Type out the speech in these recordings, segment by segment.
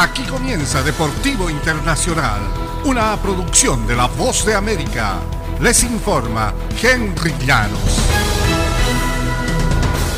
Aquí comienza Deportivo Internacional, una producción de La Voz de América. Les informa Henry Llanos.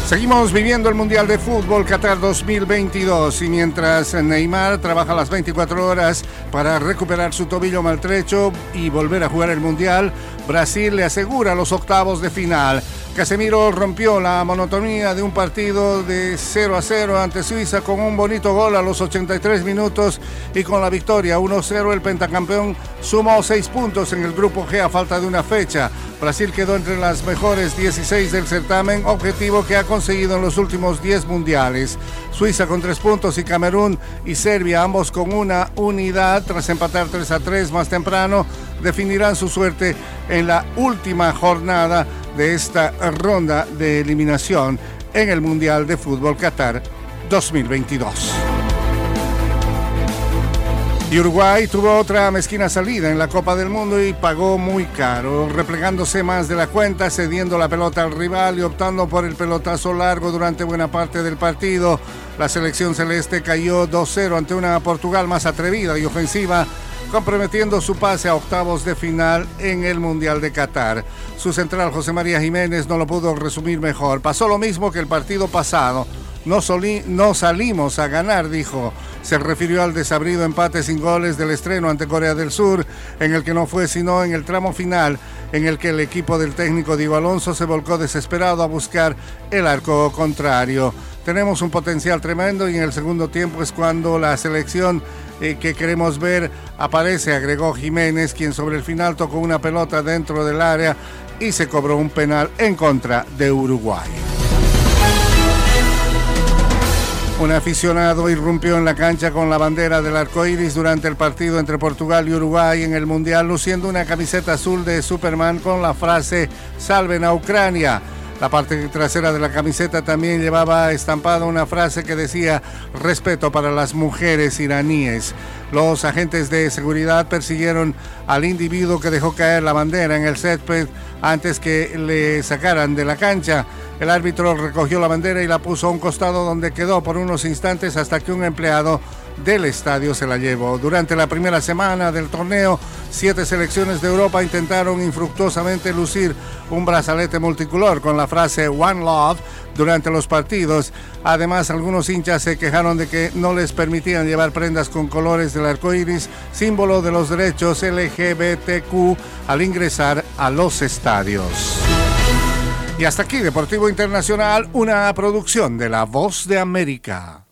Seguimos viviendo el Mundial de Fútbol Qatar 2022 y mientras Neymar trabaja las 24 horas para recuperar su tobillo maltrecho y volver a jugar el Mundial, Brasil le asegura los octavos de final. Casemiro rompió la monotonía de un partido de 0 a 0 ante Suiza con un bonito gol a los 83 minutos y con la victoria 1-0 el pentacampeón sumó 6 puntos en el grupo G a falta de una fecha. Brasil quedó entre las mejores 16 del certamen, objetivo que ha conseguido en los últimos 10 mundiales. Suiza con 3 puntos y Camerún y Serbia ambos con una unidad tras empatar 3 a 3 más temprano definirán su suerte en la última jornada de esta ronda de eliminación en el Mundial de Fútbol Qatar 2022. Y Uruguay tuvo otra mezquina salida en la Copa del Mundo y pagó muy caro, replegándose más de la cuenta, cediendo la pelota al rival y optando por el pelotazo largo durante buena parte del partido. La selección celeste cayó 2-0 ante una Portugal más atrevida y ofensiva comprometiendo su pase a octavos de final en el Mundial de Qatar. Su central José María Jiménez no lo pudo resumir mejor. Pasó lo mismo que el partido pasado. No, salimos a ganar, dijo. Se refirió al desabrido empate sin goles del estreno ante Corea del Sur, en el que no fue sino en el tramo final, en el que el equipo del técnico Diego Alonso se volcó desesperado a buscar el arco contrario. Tenemos un potencial tremendo y en el segundo tiempo es cuando la selección eh, que queremos ver aparece, agregó Jiménez, quien sobre el final tocó una pelota dentro del área y se cobró un penal en contra de Uruguay. Un aficionado irrumpió en la cancha con la bandera del arco iris durante el partido entre Portugal y Uruguay en el Mundial, luciendo una camiseta azul de Superman con la frase Salven a Ucrania. La parte trasera de la camiseta también llevaba estampada una frase que decía respeto para las mujeres iraníes. Los agentes de seguridad persiguieron al individuo que dejó caer la bandera en el césped antes que le sacaran de la cancha. El árbitro recogió la bandera y la puso a un costado donde quedó por unos instantes hasta que un empleado del estadio se la llevó. Durante la primera semana del torneo, siete selecciones de Europa intentaron infructuosamente lucir un brazalete multicolor con la frase One Love durante los partidos. Además, algunos hinchas se quejaron de que no les permitían llevar prendas con colores del arco iris, símbolo de los derechos LGBTQ, al ingresar a los estadios. Y hasta aquí, Deportivo Internacional, una producción de La Voz de América.